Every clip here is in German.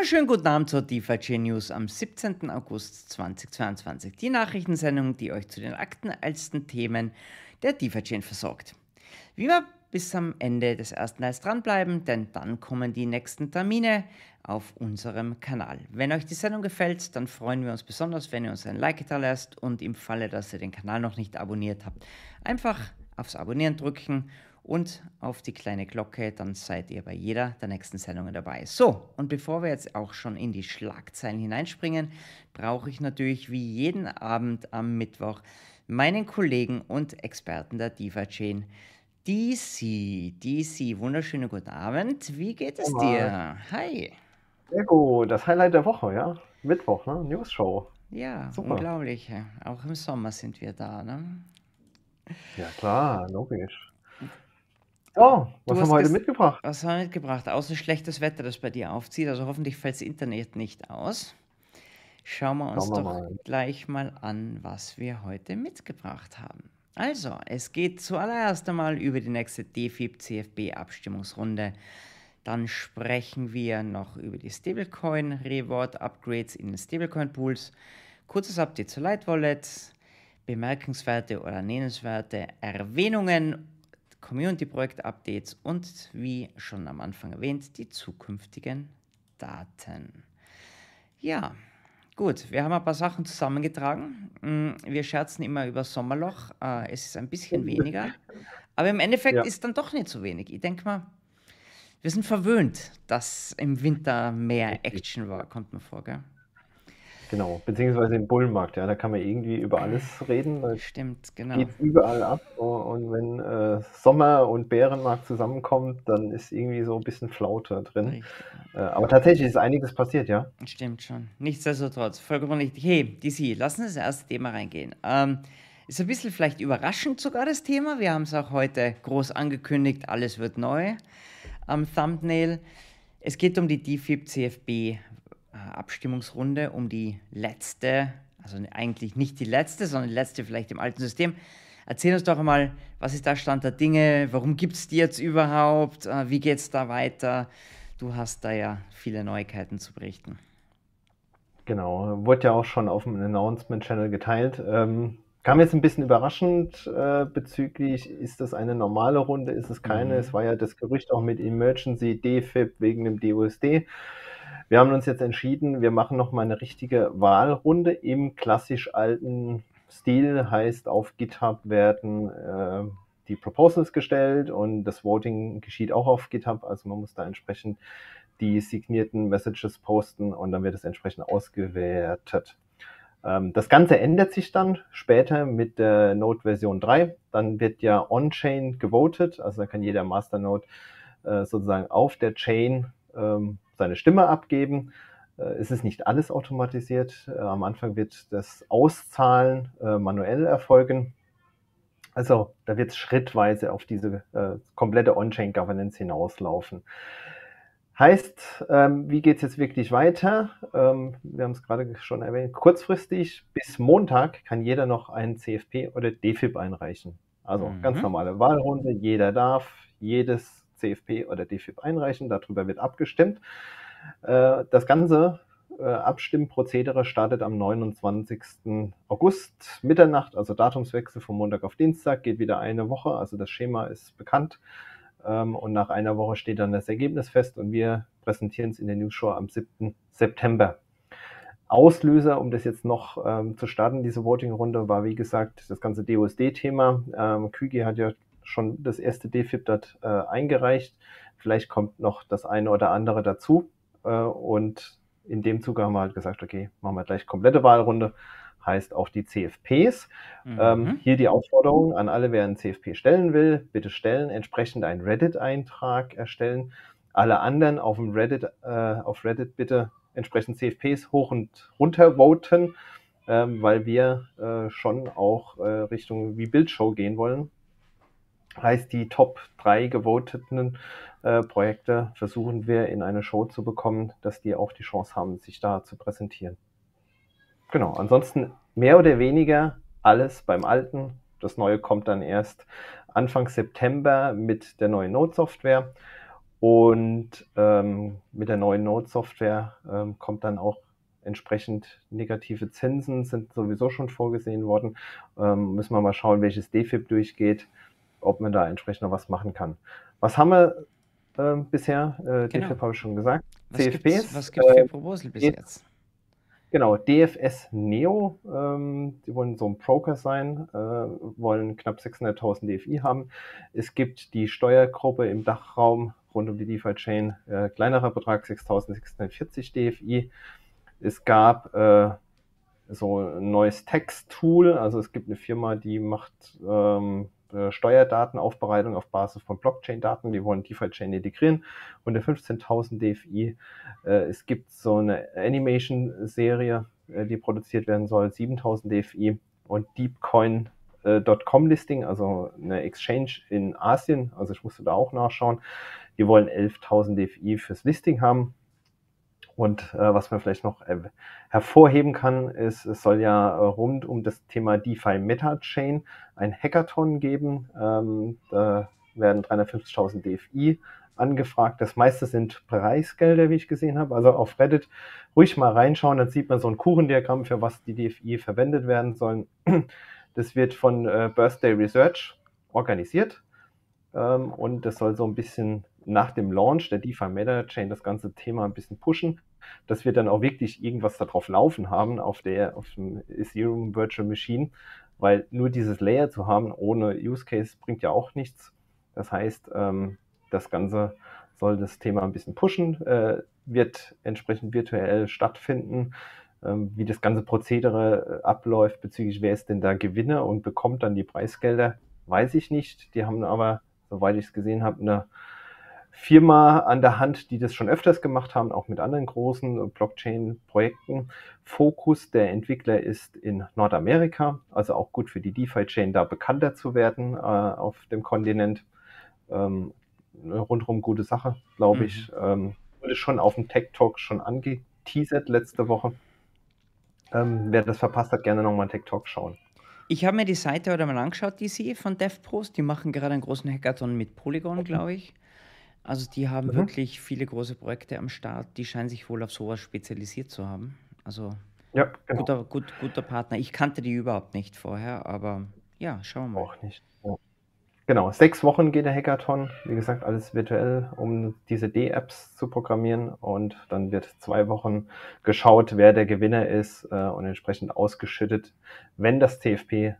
Wunderschönen guten Abend zur DeFi News am 17. August 2022. Die Nachrichtensendung, die euch zu den aktuellsten Themen der DeFi versorgt. Wie immer bis am Ende des ersten Teils dranbleiben, denn dann kommen die nächsten Termine auf unserem Kanal. Wenn euch die Sendung gefällt, dann freuen wir uns besonders, wenn ihr uns ein Like da lasst und im Falle, dass ihr den Kanal noch nicht abonniert habt, einfach aufs Abonnieren drücken und auf die kleine Glocke, dann seid ihr bei jeder der nächsten Sendungen dabei. So, und bevor wir jetzt auch schon in die Schlagzeilen hineinspringen, brauche ich natürlich wie jeden Abend am Mittwoch meinen Kollegen und Experten der Diva Chain, DC. DC, wunderschönen guten Abend. Wie geht es dir? Hi. Sehr gut, das Highlight der Woche, ja? Mittwoch, ne? News Show. Ja, Super. unglaublich. Auch im Sommer sind wir da, ne? Ja, klar, logisch. Oh, was haben wir heute mitgebracht? Was haben wir mitgebracht? Außer schlechtes Wetter, das bei dir aufzieht. Also hoffentlich fällt das Internet nicht aus. Schauen wir uns Schauen wir doch mal. gleich mal an, was wir heute mitgebracht haben. Also, es geht zuallererst einmal über die nächste DFIB CFB Abstimmungsrunde. Dann sprechen wir noch über die Stablecoin Reward Upgrades in den Stablecoin Pools. Kurzes Update zur Light Wallet, bemerkenswerte oder nennenswerte Erwähnungen Community-Projekt-Updates und wie schon am Anfang erwähnt, die zukünftigen Daten. Ja, gut, wir haben ein paar Sachen zusammengetragen. Mm, wir scherzen immer über Sommerloch. Äh, es ist ein bisschen weniger, aber im Endeffekt ja. ist dann doch nicht so wenig. Ich denke mal, wir sind verwöhnt, dass im Winter mehr Action war, kommt mir vor, gell? Genau, beziehungsweise im Bullenmarkt, ja, da kann man irgendwie über alles reden. Das Stimmt, genau. Geht überall ab und wenn äh, Sommer und Bärenmarkt zusammenkommt, dann ist irgendwie so ein bisschen Flaute drin. Äh, aber tatsächlich ist einiges passiert, ja. Stimmt schon. Nichtsdestotrotz, vollkommen richtig. Hey, DC, lassen uns das erste Thema reingehen. Ähm, ist ein bisschen vielleicht überraschend sogar das Thema. Wir haben es auch heute groß angekündigt, alles wird neu am Thumbnail. Es geht um die DFIB CFB Abstimmungsrunde um die letzte, also eigentlich nicht die letzte, sondern die letzte vielleicht im alten System. Erzähl uns doch einmal, was ist da Stand der Dinge? Warum gibt es die jetzt überhaupt? Äh, wie geht es da weiter? Du hast da ja viele Neuigkeiten zu berichten. Genau, wurde ja auch schon auf dem Announcement-Channel geteilt. Ähm, kam jetzt ein bisschen überraschend äh, bezüglich, ist das eine normale Runde, ist es keine? Mhm. Es war ja das Gerücht auch mit Emergency DFIB wegen dem DUSD. Wir haben uns jetzt entschieden, wir machen nochmal eine richtige Wahlrunde im klassisch alten Stil, heißt auf GitHub werden äh, die Proposals gestellt und das Voting geschieht auch auf GitHub, also man muss da entsprechend die signierten Messages posten und dann wird es entsprechend ausgewertet. Ähm, das Ganze ändert sich dann später mit der Node Version 3. Dann wird ja on-chain gewotet, also da kann jeder Masternode äh, sozusagen auf der Chain ähm, seine Stimme abgeben. Äh, es ist nicht alles automatisiert. Äh, am Anfang wird das Auszahlen äh, manuell erfolgen. Also da wird es schrittweise auf diese komplette On-Chain-Governance hinauslaufen. Heißt, ähm, wie geht es jetzt wirklich weiter? Ähm, wir haben es gerade schon erwähnt, kurzfristig bis Montag kann jeder noch einen CFP oder DFIB einreichen. Also mhm. ganz normale Wahlrunde, jeder darf jedes CFP oder DFIB einreichen. Darüber wird abgestimmt. Äh, das ganze äh, Abstimmprozedere startet am 29. August Mitternacht, also Datumswechsel von Montag auf Dienstag, geht wieder eine Woche. Also das Schema ist bekannt. Ähm, und nach einer Woche steht dann das Ergebnis fest und wir präsentieren es in der News Show am 7. September. Auslöser, um das jetzt noch ähm, zu starten, diese Voting-Runde, war wie gesagt das ganze DOSD-Thema. Ähm, Kügi hat ja schon das erste DFIP dort äh, eingereicht. Vielleicht kommt noch das eine oder andere dazu. Äh, und in dem Zuge haben wir halt gesagt, okay, machen wir gleich komplette Wahlrunde. Heißt auch die CFPs. Mhm. Ähm, hier die Aufforderung an alle, wer einen CFP stellen will, bitte stellen, entsprechend einen Reddit-Eintrag erstellen. Alle anderen auf dem Reddit, äh, auf Reddit bitte entsprechend CFPs hoch und runter voten, ähm, weil wir äh, schon auch äh, Richtung wie Bildshow gehen wollen heißt, die Top 3 gewoteten äh, Projekte versuchen wir in eine Show zu bekommen, dass die auch die Chance haben, sich da zu präsentieren. Genau, ansonsten mehr oder weniger alles beim Alten. Das Neue kommt dann erst Anfang September mit der neuen Node-Software. Und ähm, mit der neuen Node-Software ähm, kommt dann auch entsprechend negative Zinsen, sind sowieso schon vorgesehen worden. Ähm, müssen wir mal schauen, welches DFIP durchgeht, ob man da entsprechend noch was machen kann. Was haben wir äh, bisher? Äh, genau. DFIP habe ich schon gesagt. Was CFPs. Gibt's, was gibt es für äh, Proposal bis jetzt? Genau, DFS Neo, ähm, die wollen so ein Broker sein, äh, wollen knapp 600.000 DFI haben. Es gibt die Steuergruppe im Dachraum rund um die DeFi-Chain, äh, kleinerer Betrag 6.640 DFI. Es gab äh, so ein neues Text-Tool, also es gibt eine Firma, die macht ähm, äh, Steuerdatenaufbereitung auf Basis von Blockchain-Daten. Die wollen DeFi-Chain integrieren. Und der 15.000 DFI. Äh, es gibt so eine Animation-Serie, äh, die produziert werden soll, 7.000 DFI. Und DeepCoin.com Listing, also eine Exchange in Asien, also ich musste da auch nachschauen. Die wollen 11.000 DFI fürs Listing haben. Und äh, was man vielleicht noch äh, hervorheben kann, ist, es soll ja äh, rund um das Thema DeFi Meta Chain ein Hackathon geben. Ähm, da werden 350.000 DFI angefragt. Das meiste sind Preisgelder, wie ich gesehen habe. Also auf Reddit ruhig mal reinschauen, dann sieht man so ein Kuchendiagramm, für was die DFI verwendet werden sollen. Das wird von äh, Birthday Research organisiert. Ähm, und das soll so ein bisschen nach dem Launch der DeFi Meta Chain das ganze Thema ein bisschen pushen dass wir dann auch wirklich irgendwas darauf laufen haben, auf der, auf dem Ethereum Virtual Machine, weil nur dieses Layer zu haben ohne Use Case bringt ja auch nichts. Das heißt, ähm, das Ganze soll das Thema ein bisschen pushen, äh, wird entsprechend virtuell stattfinden. Ähm, wie das ganze Prozedere äh, abläuft bezüglich, wer ist denn da Gewinner und bekommt dann die Preisgelder, weiß ich nicht. Die haben aber, soweit ich es gesehen habe, eine Firma an der Hand, die das schon öfters gemacht haben, auch mit anderen großen Blockchain-Projekten. Fokus der Entwickler ist in Nordamerika, also auch gut für die DeFi-Chain da bekannter zu werden äh, auf dem Kontinent. Ähm, rundherum gute Sache, glaube ich. Mhm. Ähm, wurde schon auf dem Tech Talk schon angeteasert letzte Woche. Ähm, wer das verpasst hat, gerne nochmal Tech Talk schauen. Ich habe mir die Seite heute mal angeschaut, die sie von DevPros. Die machen gerade einen großen Hackathon mit Polygon, glaube ich. Also die haben mhm. wirklich viele große Projekte am Start. Die scheinen sich wohl auf sowas spezialisiert zu haben. Also ja, genau. guter, gut, guter Partner. Ich kannte die überhaupt nicht vorher, aber ja, schauen wir mal. Auch nicht. Ja. Genau, sechs Wochen geht der Hackathon. Wie gesagt, alles virtuell, um diese D-Apps zu programmieren. Und dann wird zwei Wochen geschaut, wer der Gewinner ist äh, und entsprechend ausgeschüttet, wenn das TFP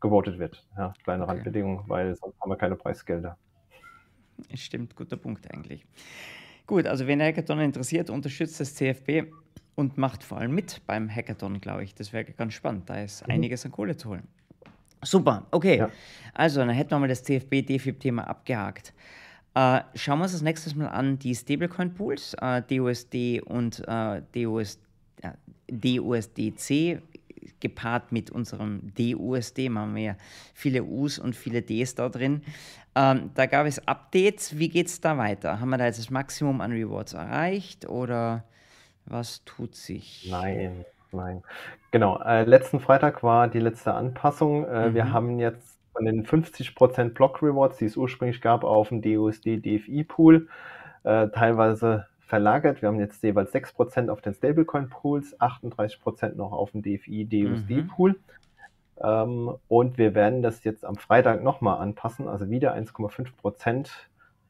gewotet wird. Ja, kleine okay. Randbedingung, weil sonst haben wir keine Preisgelder. Stimmt, guter Punkt eigentlich. Gut, also wenn Hackathon interessiert, unterstützt das CFP und macht vor allem mit beim Hackathon, glaube ich. Das wäre ganz spannend. Da ist mhm. einiges an Kohle zu holen. Super, okay. Ja. Also, dann hätten wir mal das CFP-DFIB-Thema abgehakt. Äh, schauen wir uns das nächstes Mal an, die Stablecoin-Pools, äh, DUSD und äh, DUS, DUSDC gepaart mit unserem DUSD, machen wir ja viele U's und viele Ds da drin. Ähm, da gab es Updates. Wie geht es da weiter? Haben wir da jetzt das Maximum an Rewards erreicht oder was tut sich? Nein, nein. Genau, äh, letzten Freitag war die letzte Anpassung. Äh, mhm. Wir haben jetzt von den 50% Block Rewards, die es ursprünglich gab, auf dem DUSD DFI Pool, äh, teilweise verlagert. Wir haben jetzt jeweils 6% auf den Stablecoin-Pools, 38% noch auf dem DFI-DUSD-Pool. Mhm. Ähm, und wir werden das jetzt am Freitag nochmal anpassen, also wieder 1,5%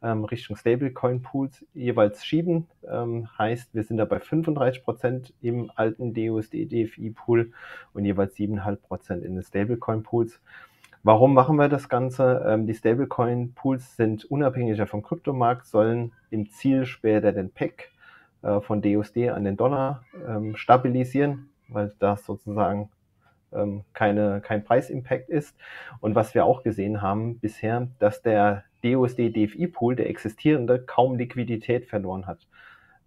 ähm, Richtung Stablecoin-Pools jeweils schieben. Ähm, heißt, wir sind da bei 35% im alten DUSD-DFI-Pool und jeweils 7,5% in den Stablecoin-Pools. Warum machen wir das Ganze? Ähm, die Stablecoin-Pools sind unabhängiger vom Kryptomarkt, sollen im Ziel später den PEC äh, von DUSD an den Dollar ähm, stabilisieren, weil das sozusagen ähm, keine, kein Preisimpact ist. Und was wir auch gesehen haben bisher, dass der DUSD-DFI-Pool, der existierende, kaum Liquidität verloren hat.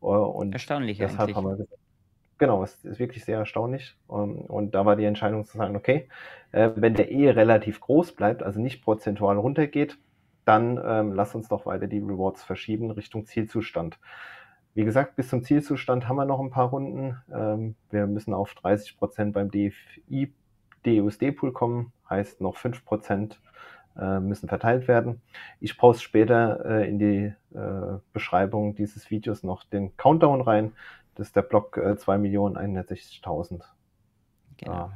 Äh, und Erstaunlich deshalb eigentlich. Haben wir gesagt, Genau, es ist wirklich sehr erstaunlich. Ähm, und da war die Entscheidung zu sagen, okay, äh, wenn der eh relativ groß bleibt, also nicht prozentual runtergeht, dann ähm, lass uns doch weiter die Rewards verschieben Richtung Zielzustand. Wie gesagt, bis zum Zielzustand haben wir noch ein paar Runden. Ähm, wir müssen auf 30% beim DFI, DUSD-Pool kommen, heißt noch 5% äh, müssen verteilt werden. Ich poste später äh, in die äh, Beschreibung dieses Videos noch den Countdown rein. Das ist der Block äh, 2.160.000. Genau.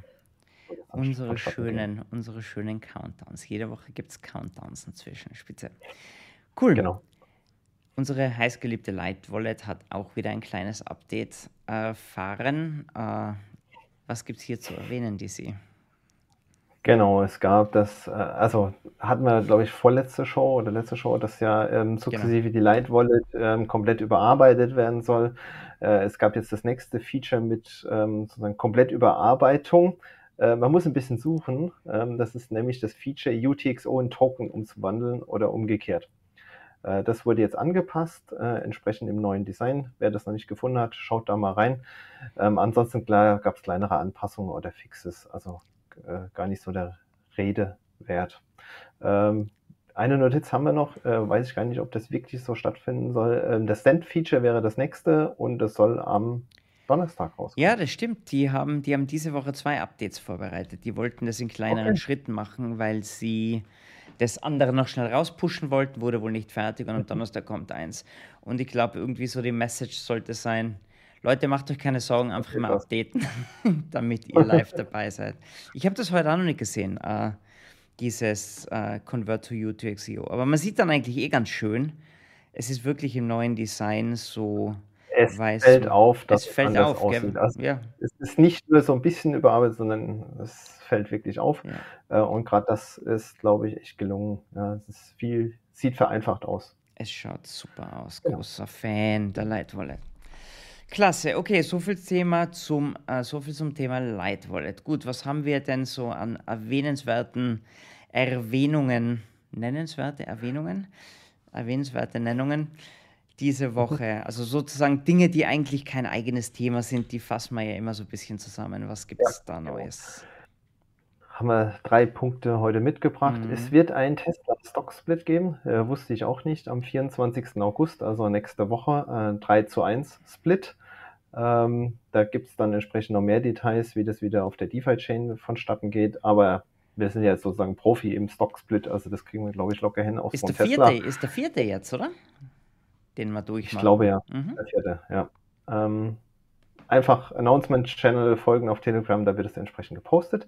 unsere schönen, unsere schönen Countdowns. Jede Woche gibt es Countdowns inzwischen, speziell. Cool. Genau. Unsere heißgeliebte Light Wallet hat auch wieder ein kleines Update erfahren. Äh, was gibt es hier zu erwähnen, DC? Genau, es gab das, äh, also hatten wir, glaube ich, vorletzte Show oder letzte Show, dass ja ähm, sukzessive genau. die Light Wallet ähm, komplett überarbeitet werden soll. Äh, es gab jetzt das nächste Feature mit ähm, sozusagen Komplettüberarbeitung. Äh, man muss ein bisschen suchen. Ähm, das ist nämlich das Feature UTXO in Token umzuwandeln oder umgekehrt. Äh, das wurde jetzt angepasst, äh, entsprechend im neuen Design. Wer das noch nicht gefunden hat, schaut da mal rein. Ähm, ansonsten gab es kleinere Anpassungen oder Fixes. Also äh, gar nicht so der Rede wert. Ähm, eine Notiz haben wir noch, äh, weiß ich gar nicht, ob das wirklich so stattfinden soll. Ähm, das Send-Feature wäre das nächste und es soll am Donnerstag rauskommen. Ja, das stimmt. Die haben, die haben diese Woche zwei Updates vorbereitet. Die wollten das in kleineren okay. Schritten machen, weil sie das andere noch schnell rauspushen wollten, wurde wohl nicht fertig und am Donnerstag kommt eins. Und ich glaube, irgendwie so die Message sollte sein, Leute, macht euch keine Sorgen, einfach immer updaten, damit ihr live dabei seid. Ich habe das heute auch noch nicht gesehen, äh, dieses äh, Convert to U to XEO. Aber man sieht dann eigentlich eh ganz schön, es ist wirklich im neuen Design so. Es weiß, fällt auf, dass es fällt auf. Also ja. Es ist nicht nur so ein bisschen überarbeitet, sondern es fällt wirklich auf. Ja. Äh, und gerade das ist, glaube ich, echt gelungen. Ja, es ist viel, sieht vereinfacht aus. Es schaut super aus. Großer ja. Fan der Lightwallet. Klasse, okay, so viel, Thema zum, äh, so viel zum Thema Light Wallet. Gut, was haben wir denn so an erwähnenswerten Erwähnungen, nennenswerte Erwähnungen, erwähnenswerte Nennungen diese mhm. Woche? Also sozusagen Dinge, die eigentlich kein eigenes Thema sind, die fassen wir ja immer so ein bisschen zusammen. Was gibt es ja, da genau. Haben wir drei Punkte heute mitgebracht. Mhm. Es wird einen Tesla Stock Split geben, äh, wusste ich auch nicht, am 24. August, also nächste Woche, äh, 3 zu 1 Split. Ähm, da gibt es dann entsprechend noch mehr Details, wie das wieder auf der DeFi-Chain vonstatten geht. Aber wir sind ja jetzt sozusagen Profi im Stock-Split, also das kriegen wir, glaube ich, locker hin. Auch ist, der Tesla. vierte, ist der vierte jetzt, oder? Den wir durchmachen. Ich glaube ja, mhm. der vierte, ja. Ähm, einfach Announcement-Channel folgen auf Telegram, da wird es entsprechend gepostet.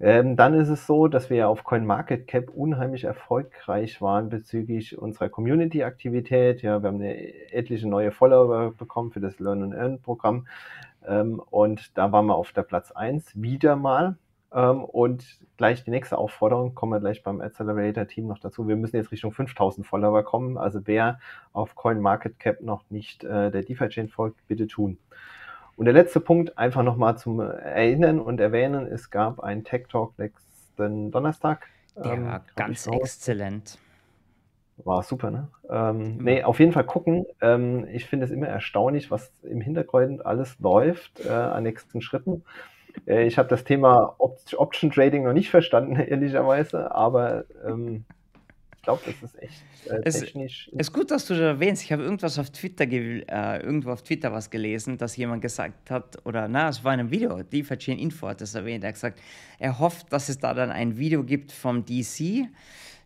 Ähm, dann ist es so, dass wir auf CoinMarketCap unheimlich erfolgreich waren bezüglich unserer Community-Aktivität. Ja, wir haben eine etliche neue Follower bekommen für das Learn and Earn Programm. Ähm, und da waren wir auf der Platz 1 wieder mal. Ähm, und gleich die nächste Aufforderung, kommen wir gleich beim Accelerator-Team noch dazu. Wir müssen jetzt Richtung 5000 Follower kommen. Also wer auf CoinMarketCap noch nicht äh, der DeFi-Chain folgt, bitte tun. Und der letzte Punkt, einfach nochmal zum Erinnern und Erwähnen, es gab einen Tech Talk nächsten Donnerstag. Der ähm, war ganz exzellent. War super, ne? Ähm, nee, auf jeden Fall gucken. Ähm, ich finde es immer erstaunlich, was im Hintergrund alles läuft äh, an nächsten Schritten. Äh, ich habe das Thema Opt Option Trading noch nicht verstanden, ehrlicherweise, aber ähm, ich glaube, das ist echt äh, es, technisch. Es ist gut, dass du das erwähnst. Ich habe irgendwas auf Twitter, äh, irgendwo auf Twitter was gelesen, dass jemand gesagt hat, oder na, es war in einem Video, DeFi Chain Info hat das erwähnt. Er hat gesagt, er hofft, dass es da dann ein Video gibt vom DC,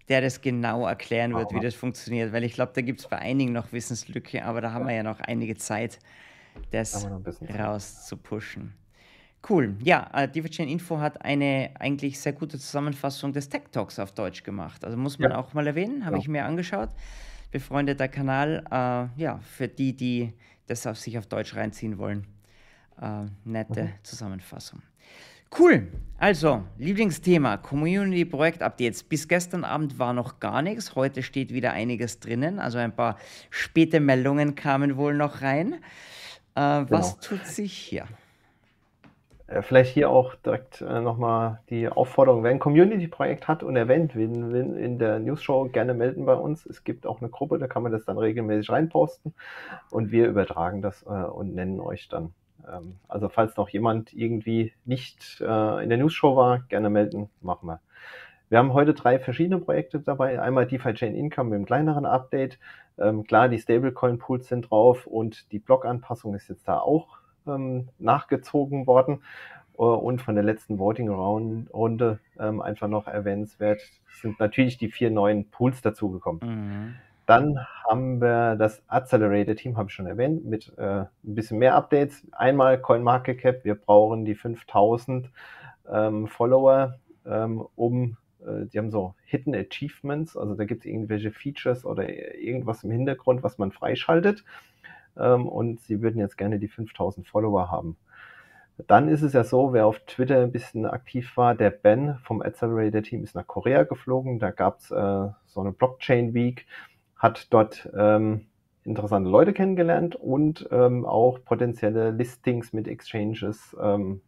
der das genau erklären wird, Aha. wie das funktioniert. Weil ich glaube, da gibt es bei einigen noch Wissenslücke, aber da haben wir ja noch einige Zeit, das rauszupushen. Cool. Ja, äh, Info hat eine eigentlich sehr gute Zusammenfassung des Tech Talks auf Deutsch gemacht. Also muss man ja. auch mal erwähnen, habe ja. ich mir angeschaut. Befreundeter Kanal, äh, ja, für die, die das auf sich auf Deutsch reinziehen wollen. Äh, nette mhm. Zusammenfassung. Cool. Also, Lieblingsthema, Community-Projekt-Updates. Bis gestern Abend war noch gar nichts. Heute steht wieder einiges drinnen. Also ein paar späte Meldungen kamen wohl noch rein. Äh, genau. Was tut sich hier? Äh, vielleicht hier auch direkt äh, nochmal die Aufforderung, wer ein Community-Projekt hat und erwähnt, will, will in der News-Show gerne melden bei uns. Es gibt auch eine Gruppe, da kann man das dann regelmäßig reinposten und wir übertragen das äh, und nennen euch dann. Ähm, also falls noch jemand irgendwie nicht äh, in der News-Show war, gerne melden, machen wir. Wir haben heute drei verschiedene Projekte dabei. Einmal DeFi Chain Income mit einem kleineren Update. Ähm, klar, die Stablecoin-Pools sind drauf und die Block-Anpassung ist jetzt da auch ähm, nachgezogen worden. und von der letzten Voting-Runde ähm, einfach noch erwähnenswert sind natürlich die vier neuen Pools dazugekommen. Mhm. Dann haben wir das Accelerator-Team, habe ich schon erwähnt, mit äh, ein bisschen mehr Updates. Einmal CoinMarketCap, wir brauchen die 5000 ähm, Follower, ähm, um, äh, die haben so Hidden Achievements, also da gibt es irgendwelche Features oder irgendwas im Hintergrund, was man freischaltet. Ähm, und sie würden jetzt gerne die 5000 Follower haben. Dann ist es ja so, wer auf Twitter ein bisschen aktiv war, der Ben vom Accelerator Team ist nach Korea geflogen. Da gab es äh, so eine Blockchain Week, hat dort ähm, interessante Leute kennengelernt und ähm, auch potenzielle Listings mit Exchanges ähm,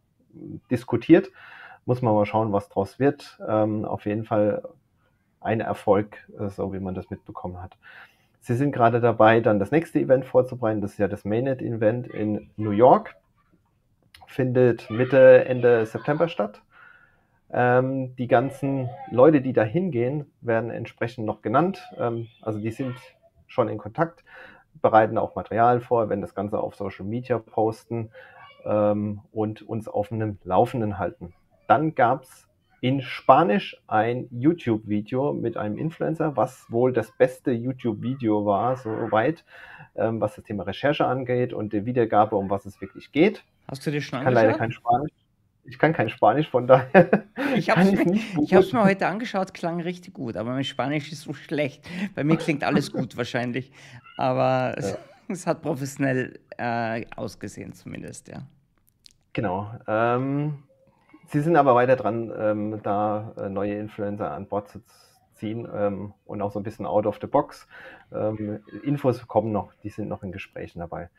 diskutiert. Muss man mal schauen, was draus wird. Ähm, auf jeden Fall ein Erfolg, äh, so wie man das mitbekommen hat. Sie sind gerade dabei, dann das nächste Event vorzubereiten. Das ist ja das Mainnet-Event in New York findet Mitte, Ende September statt. Ähm, die ganzen Leute, die da hingehen, werden entsprechend noch genannt. Ähm, also die sind schon in Kontakt, bereiten auch Material vor, werden das Ganze auf Social Media posten ähm, und uns auf einem Laufenden halten. Dann gab es in Spanisch ein YouTube-Video mit einem Influencer, was wohl das beste YouTube-Video war, soweit, ähm, was das Thema Recherche angeht und die Wiedergabe, um was es wirklich geht. Hast du dir schon Ich kann leider kein Spanisch. Ich kann kein Spanisch, von daher. Ich habe es mir, heute angeschaut, klang richtig gut, aber mein Spanisch ist so schlecht. Bei mir klingt alles gut wahrscheinlich, aber ja. es, es, hat professionell äh, ausgesehen zumindest, ja. Genau. Ähm, Sie sind aber weiter dran, ähm, da äh, neue Influencer an Bord zu ziehen ähm, und auch so ein bisschen out of the box. Ähm, Infos kommen noch, die sind noch in Gesprächen dabei.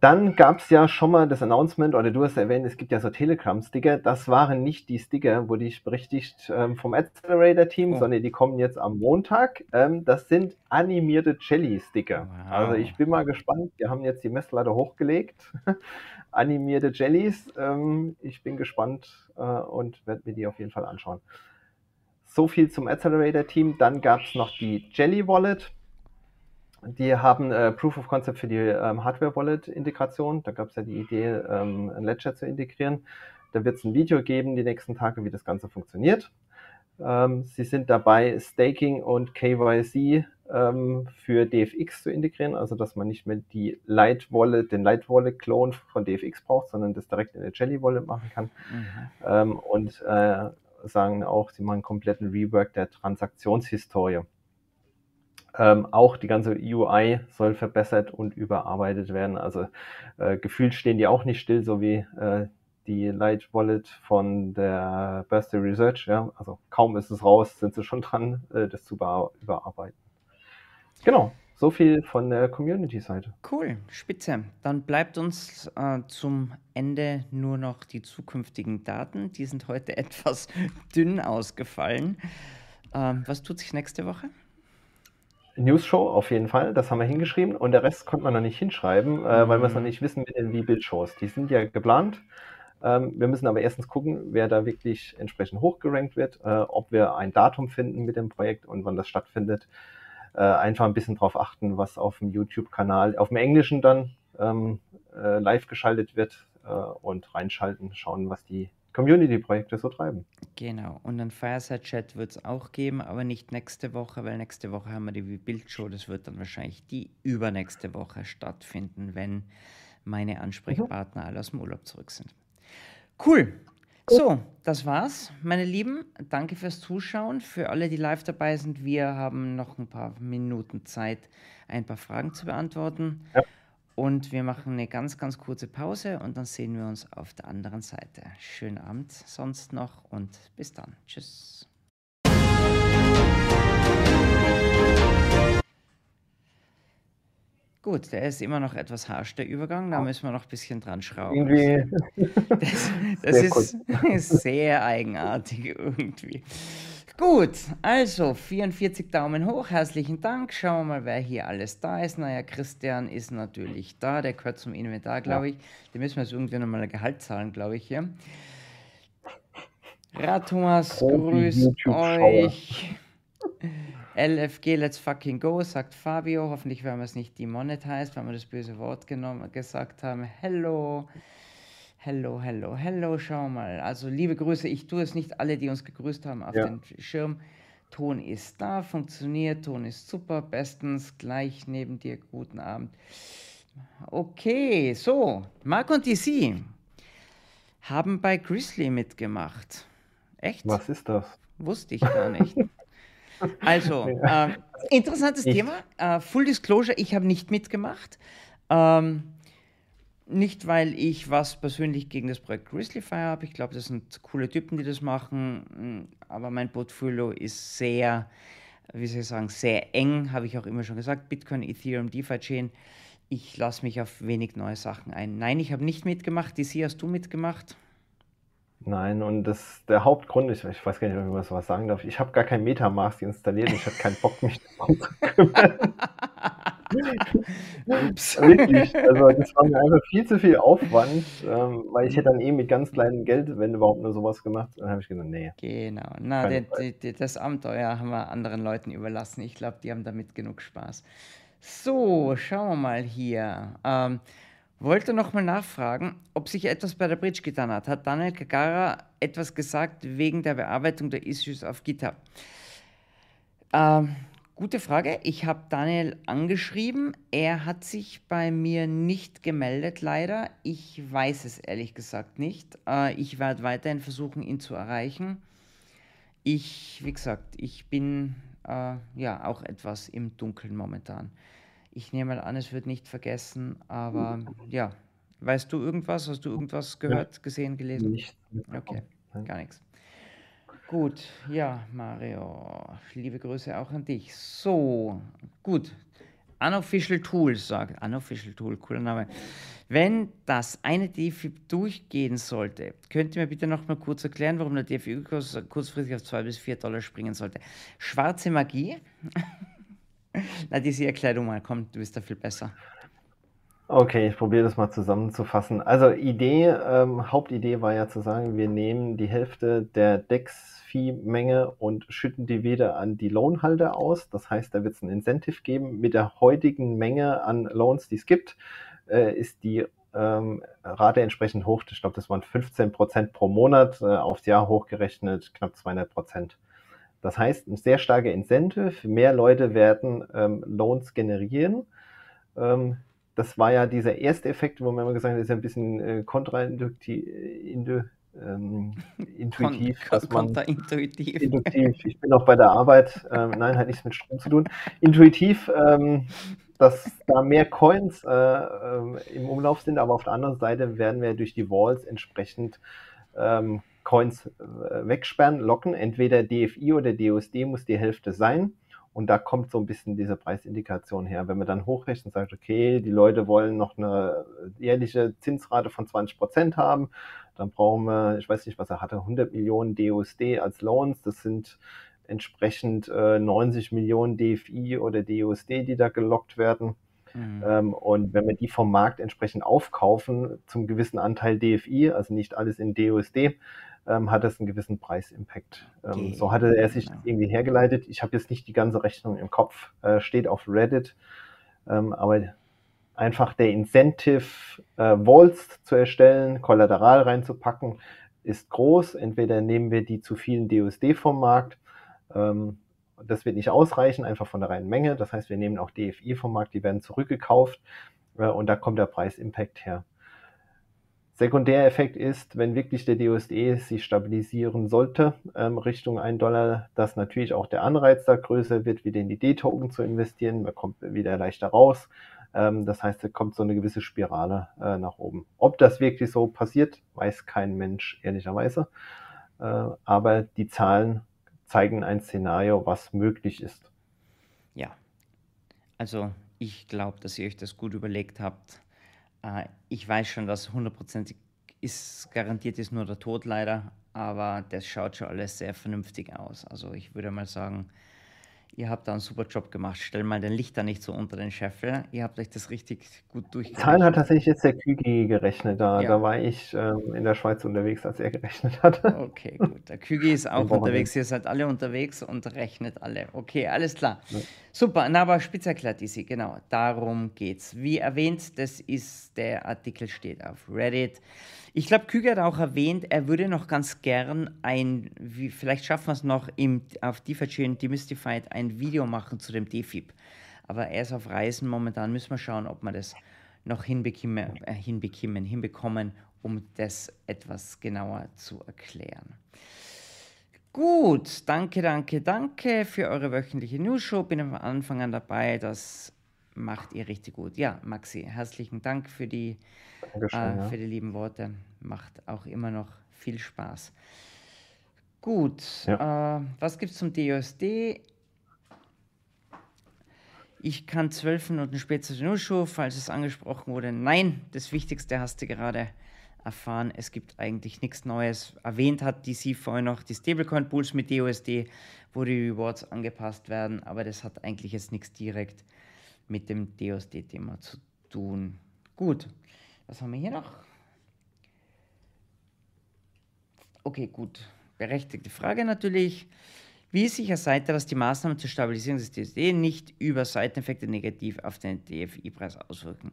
Dann gab es ja schon mal das Announcement, oder du hast erwähnt, es gibt ja so Telegram-Sticker. Das waren nicht die Sticker, wurde ich berichtigt ähm, vom Accelerator-Team, oh. sondern die kommen jetzt am Montag. Ähm, das sind animierte Jelly-Sticker. Wow. Also ich bin mal gespannt. Wir haben jetzt die Messlatte hochgelegt. animierte Jellies. Ähm, ich bin gespannt äh, und werde mir die auf jeden Fall anschauen. So viel zum Accelerator-Team. Dann gab es noch die Jelly Wallet. Die haben äh, Proof of Concept für die ähm, Hardware-Wallet-Integration. Da gab es ja die Idee, ähm, ein Ledger zu integrieren. Da wird es ein Video geben die nächsten Tage, wie das Ganze funktioniert. Ähm, sie sind dabei, Staking und KYC ähm, für DFX zu integrieren, also dass man nicht mehr die Light Wallet, den Light Wallet Clone von DFX braucht, sondern das direkt in der Jelly Wallet machen kann. Mhm. Ähm, und äh, sagen auch, sie machen einen kompletten Rework der Transaktionshistorie. Ähm, auch die ganze UI soll verbessert und überarbeitet werden. Also äh, gefühlt stehen die auch nicht still, so wie äh, die Light Wallet von der Birthday Research. Ja? Also kaum ist es raus, sind sie schon dran, äh, das zu überarbeiten. Genau, so viel von der Community-Seite. Cool, spitze. Dann bleibt uns äh, zum Ende nur noch die zukünftigen Daten. Die sind heute etwas dünn ausgefallen. Ähm, was tut sich nächste Woche? News-Show auf jeden Fall, das haben wir hingeschrieben und der Rest konnte man noch nicht hinschreiben, äh, weil wir es noch mhm. nicht wissen mit den V-Bild-Shows. Die sind ja geplant. Ähm, wir müssen aber erstens gucken, wer da wirklich entsprechend hochgerankt wird, äh, ob wir ein Datum finden mit dem Projekt und wann das stattfindet. Äh, einfach ein bisschen darauf achten, was auf dem YouTube-Kanal, auf dem Englischen dann ähm, äh, live geschaltet wird äh, und reinschalten, schauen, was die Community-Projekte so treiben. Genau. Und ein Fireside-Chat wird es auch geben, aber nicht nächste Woche, weil nächste Woche haben wir die Bildshow. Das wird dann wahrscheinlich die übernächste Woche stattfinden, wenn meine Ansprechpartner mhm. alle aus dem Urlaub zurück sind. Cool. So, das war's, meine Lieben. Danke fürs Zuschauen. Für alle, die live dabei sind, wir haben noch ein paar Minuten Zeit, ein paar Fragen zu beantworten. Ja. Und wir machen eine ganz, ganz kurze Pause und dann sehen wir uns auf der anderen Seite. Schönen Abend sonst noch und bis dann. Tschüss. Gut, der ist immer noch etwas harsch, der Übergang. Da müssen wir noch ein bisschen dran schrauben. Irgendwie. Das, das ist, ist sehr eigenartig irgendwie. Gut, also 44 Daumen hoch, herzlichen Dank. Schauen wir mal, wer hier alles da ist. Naja, Christian ist natürlich da, der gehört zum Inventar, glaube ich. Dem müssen wir jetzt irgendwie nochmal ein Gehalt zahlen, glaube ich hier. Thomas, grüß euch. LFG, let's fucking go, sagt Fabio. Hoffentlich werden wir es nicht demonetized, weil wir das böse Wort genommen, gesagt haben. Hello. Hello, hello, hello, schau mal. Also liebe Grüße, ich tue es nicht alle, die uns gegrüßt haben, auf ja. den Schirm. Ton ist da, funktioniert, Ton ist super, bestens, gleich neben dir, guten Abend. Okay, so, Marc und DC haben bei Grizzly mitgemacht. Echt? Was ist das? Wusste ich gar nicht. Also, äh, interessantes ich. Thema. Äh, Full Disclosure, ich habe nicht mitgemacht. Ähm, nicht, weil ich was persönlich gegen das Projekt Grizzlyfire habe. Ich glaube, das sind coole Typen, die das machen. Aber mein Portfolio ist sehr, wie soll ich sagen, sehr eng, habe ich auch immer schon gesagt. Bitcoin, Ethereum, DeFi-Chain ich lasse mich auf wenig neue Sachen ein. Nein, ich habe nicht mitgemacht. DC, hast du mitgemacht? Nein, und das der Hauptgrund, ich, ich weiß gar nicht, ob ich was sagen darf, ich habe gar kein Metamask installiert, ich hatte keinen Bock, mich darum zu kümmern. Ups. Wirklich, also das war mir einfach viel zu viel Aufwand, ähm, weil ich hätte dann eh mit ganz kleinem Geld, wenn überhaupt nur sowas gemacht, dann habe ich gesagt, nee. Genau, na, die, die, die, das Abenteuer haben wir anderen Leuten überlassen. Ich glaube, die haben damit genug Spaß. So, schauen wir mal hier. Ähm, wollte noch mal nachfragen, ob sich etwas bei der Bridge getan hat. Hat Daniel Kagara etwas gesagt wegen der Bearbeitung der Issues auf GitHub? Ähm, gute Frage. Ich habe Daniel angeschrieben. Er hat sich bei mir nicht gemeldet, leider. Ich weiß es ehrlich gesagt nicht. Äh, ich werde weiterhin versuchen, ihn zu erreichen. Ich, wie gesagt, ich bin äh, ja auch etwas im Dunkeln momentan. Ich nehme mal an, es wird nicht vergessen, aber ja. Weißt du irgendwas? Hast du irgendwas gehört, gesehen, gelesen? Nicht. Okay, gar nichts. Gut, ja, Mario, liebe Grüße auch an dich. So, gut. Unofficial Tool sagt, Unofficial Tool, cooler Name. Wenn das eine DFI durchgehen sollte, könnt ihr mir bitte noch mal kurz erklären, warum der DFI-Kurs kurzfristig auf 2 bis 4 Dollar springen sollte. Schwarze Magie? Na, diese Erklärung mal, komm, du bist da viel besser. Okay, ich probiere das mal zusammenzufassen. Also Idee, ähm, Hauptidee war ja zu sagen, wir nehmen die Hälfte der DEX-Fee-Menge und schütten die wieder an die Loanhalter aus. Das heißt, da wird es ein Incentive geben. Mit der heutigen Menge an Loans, die es gibt, äh, ist die ähm, Rate entsprechend hoch. Ich glaube, das waren 15 Prozent pro Monat, äh, aufs Jahr hochgerechnet knapp 200 Prozent. Das heißt, ein sehr starker Incentive, mehr Leute werden ähm, Loans generieren. Ähm, das war ja dieser erste Effekt, wo man immer gesagt hat, ist ja ein bisschen äh, kontraintuitiv. Ähm, intuitiv, Kon dass man kontraintuitiv. Induktiv. Ich bin auch bei der Arbeit, ähm, nein, hat nichts mit Strom zu tun. Intuitiv, ähm, dass da mehr Coins äh, äh, im Umlauf sind, aber auf der anderen Seite werden wir durch die Walls entsprechend ähm, Coins äh, wegsperren, locken. Entweder DFI oder DUSD muss die Hälfte sein. Und da kommt so ein bisschen diese Preisindikation her. Wenn man dann hochrechnet und sagt, okay, die Leute wollen noch eine jährliche Zinsrate von 20 Prozent haben, dann brauchen wir, ich weiß nicht, was er hatte, 100 Millionen DUSD als Loans. Das sind entsprechend äh, 90 Millionen DFI oder DUSD, die da gelockt werden. Mhm. Ähm, und wenn wir die vom Markt entsprechend aufkaufen, zum gewissen Anteil DFI, also nicht alles in DUSD, ähm, hat es einen gewissen Preisimpact. Ähm, okay. So hatte er sich das irgendwie hergeleitet. Ich habe jetzt nicht die ganze Rechnung im Kopf, äh, steht auf Reddit, ähm, aber einfach der Incentive, äh, Vaults zu erstellen, Kollateral reinzupacken, ist groß. Entweder nehmen wir die zu vielen DUSD vom Markt, ähm, das wird nicht ausreichen, einfach von der reinen Menge. Das heißt, wir nehmen auch DFI vom Markt, die werden zurückgekauft äh, und da kommt der Preisimpact her. Sekundäreffekt ist, wenn wirklich der DUSD sich stabilisieren sollte ähm, Richtung 1 Dollar, dass natürlich auch der Anreiz da größer wird, wieder in die D-Token zu investieren. Man kommt wieder leichter raus. Ähm, das heißt, da kommt so eine gewisse Spirale äh, nach oben. Ob das wirklich so passiert, weiß kein Mensch ehrlicherweise. Äh, aber die Zahlen zeigen ein Szenario, was möglich ist. Ja, also ich glaube, dass ihr euch das gut überlegt habt äh, ich weiß schon, dass hundertprozentig ist, garantiert ist nur der Tod leider, aber das schaut schon alles sehr vernünftig aus. Also ich würde mal sagen, Ihr habt da einen super Job gemacht. Stell mal den Lichter nicht so unter den Scheffel. Ihr habt euch das richtig gut durchgerechnet. Zahlen hat tatsächlich jetzt der Kügi gerechnet. Da, ja. da war ich ähm, in der Schweiz unterwegs, als er gerechnet hat. Okay, gut. Der Kügi ist auch unterwegs. Ihr seid alle unterwegs und rechnet alle. Okay, alles klar. Ja. Super. Na, aber spitz erklärt, Isi. Genau, darum geht's. Wie erwähnt, das ist der Artikel steht auf Reddit. Ich glaube, Küger hat auch erwähnt, er würde noch ganz gern ein, wie, vielleicht schaffen wir es noch im, auf DeFi Demystified ein Video machen zu dem DeFib. Aber er ist auf Reisen momentan, müssen wir schauen, ob wir das noch hinbekommen, äh, hinbekommen, hinbekommen, um das etwas genauer zu erklären. Gut, danke, danke, danke für eure wöchentliche News-Show. Bin von Anfang an dabei. Das macht ihr richtig gut. Ja, Maxi, herzlichen Dank für die äh, ja. für die lieben Worte. Macht auch immer noch viel Spaß. Gut, ja. äh, was gibt es zum DOSD? Ich kann zwölf Minuten später zur Nussshow, falls es angesprochen wurde. Nein, das Wichtigste hast du gerade erfahren. Es gibt eigentlich nichts Neues. Erwähnt hat die Sie vorhin noch die Stablecoin-Pools mit DOSD, wo die Rewards angepasst werden, aber das hat eigentlich jetzt nichts direkt mit dem DOSD-Thema zu tun. Gut, was haben wir hier noch? Okay, gut. Berechtigte Frage natürlich. Wie sicher seid ihr, dass die Maßnahmen zur Stabilisierung des DSD nicht über Seiteneffekte negativ auf den DFI-Preis auswirken?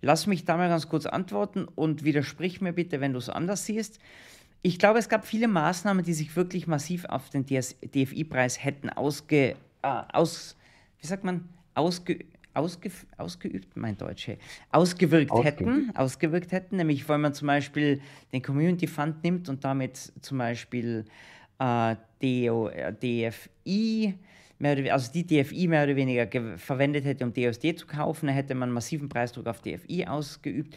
Lass mich da mal ganz kurz antworten und widersprich mir bitte, wenn du es anders siehst. Ich glaube, es gab viele Maßnahmen, die sich wirklich massiv auf den DFI-Preis hätten ausge, äh, aus, wie sagt man, ausge, ausge, ausgeübt, mein Deutsch, ausgewirkt Ausgeübt. hätten, ausgewirkt hätten, nämlich weil man zum Beispiel den Community Fund nimmt und damit zum Beispiel äh, DO, äh, DFI, mehr also die DFI mehr oder weniger verwendet hätte, um DOSD zu kaufen, dann hätte man massiven Preisdruck auf DFI ausgeübt.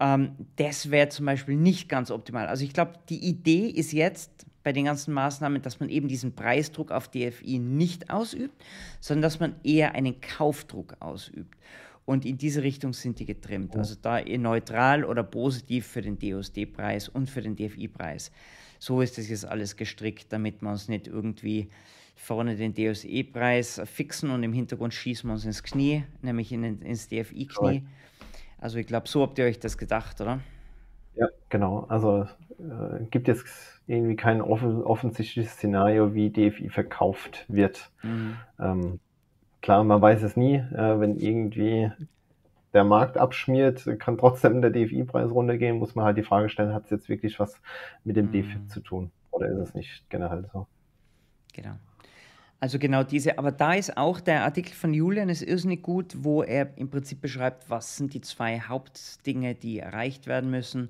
Ähm, das wäre zum Beispiel nicht ganz optimal. Also ich glaube, die Idee ist jetzt, bei den ganzen Maßnahmen, dass man eben diesen Preisdruck auf DFI nicht ausübt, sondern dass man eher einen Kaufdruck ausübt. Und in diese Richtung sind die getrimmt. Also da neutral oder positiv für den DOSD-Preis und für den DFI-Preis. So ist das jetzt alles gestrickt, damit wir uns nicht irgendwie vorne den DOSE-Preis fixen und im Hintergrund schießen wir uns ins Knie, nämlich in, ins DFI-Knie. Also ich glaube, so habt ihr euch das gedacht, oder? Ja, genau. Also äh, gibt jetzt irgendwie kein offen, offensichtliches Szenario, wie DFI verkauft wird. Mhm. Ähm, klar, man weiß es nie, äh, wenn irgendwie der Markt abschmiert, kann trotzdem der DFI-Preis runtergehen, muss man halt die Frage stellen, hat es jetzt wirklich was mit dem mhm. DFI zu tun oder ist es nicht generell so? Genau. Also genau diese, aber da ist auch der Artikel von Julian ist irrsinnig gut, wo er im Prinzip beschreibt, was sind die zwei Hauptdinge, die erreicht werden müssen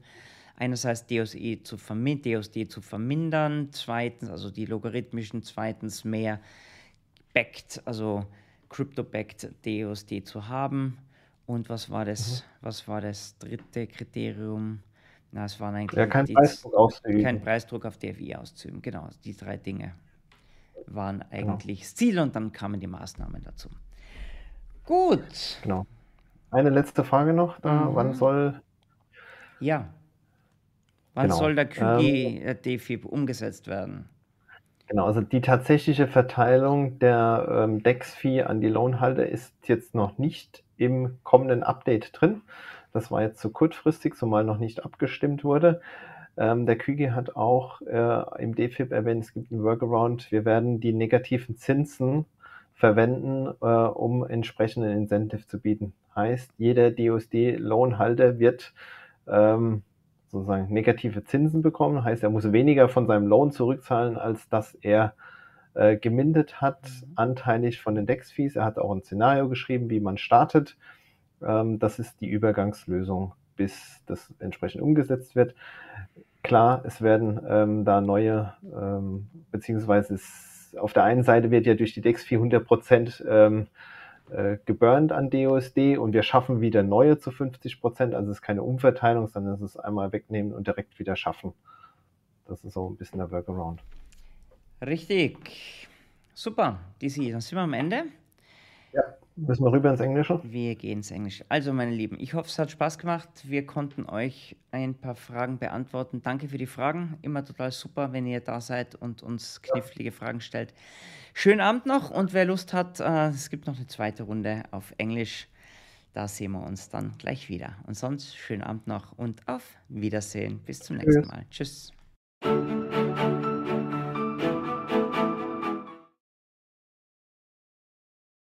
einerseits DOSE zu DOSD zu vermindern, zweitens, also die logarithmischen, zweitens mehr backed, also crypto-backed DOSD zu haben. Und was war das, mhm. was war das dritte Kriterium? Na, es waren eigentlich ja, kein, Preisdruck auszuüben. kein Preisdruck auf DFI auszuüben. Genau, die drei Dinge waren genau. eigentlich genau. das Ziel und dann kamen die Maßnahmen dazu. Gut. Genau. Eine letzte Frage noch. Da, mhm. Wann soll ja. Wann genau. soll der QG-DFIB ähm, umgesetzt werden? Genau, also die tatsächliche Verteilung der ähm, DEX-Fee an die Lohnhalter ist jetzt noch nicht im kommenden Update drin. Das war jetzt zu kurzfristig, zumal noch nicht abgestimmt wurde. Ähm, der QG hat auch äh, im DFIB erwähnt, es gibt einen Workaround. Wir werden die negativen Zinsen verwenden, äh, um entsprechenden Incentive zu bieten. Heißt, jeder DOSD-Lohnhalter wird ähm, sozusagen negative Zinsen bekommen. Heißt, er muss weniger von seinem Lohn zurückzahlen, als dass er äh, gemindet hat, mhm. anteilig von den Dex-Fees. Er hat auch ein Szenario geschrieben, wie man startet. Ähm, das ist die Übergangslösung, bis das entsprechend umgesetzt wird. Klar, es werden ähm, da neue, ähm, beziehungsweise es, auf der einen Seite wird ja durch die DEX 400 Prozent ähm, äh, geburnt an DOSD und wir schaffen wieder neue zu 50 Prozent. Also es ist keine Umverteilung, sondern es ist einmal wegnehmen und direkt wieder schaffen. Das ist so ein bisschen der Workaround. Richtig. Super, DC, dann sind wir am Ende. Ja. Müssen wir rüber ins Englische? Wir gehen ins Englische. Also, meine Lieben, ich hoffe, es hat Spaß gemacht. Wir konnten euch ein paar Fragen beantworten. Danke für die Fragen. Immer total super, wenn ihr da seid und uns knifflige Fragen stellt. Schönen Abend noch und wer Lust hat, äh, es gibt noch eine zweite Runde auf Englisch. Da sehen wir uns dann gleich wieder. Und sonst schönen Abend noch und auf Wiedersehen. Bis zum nächsten Mal. Tschüss.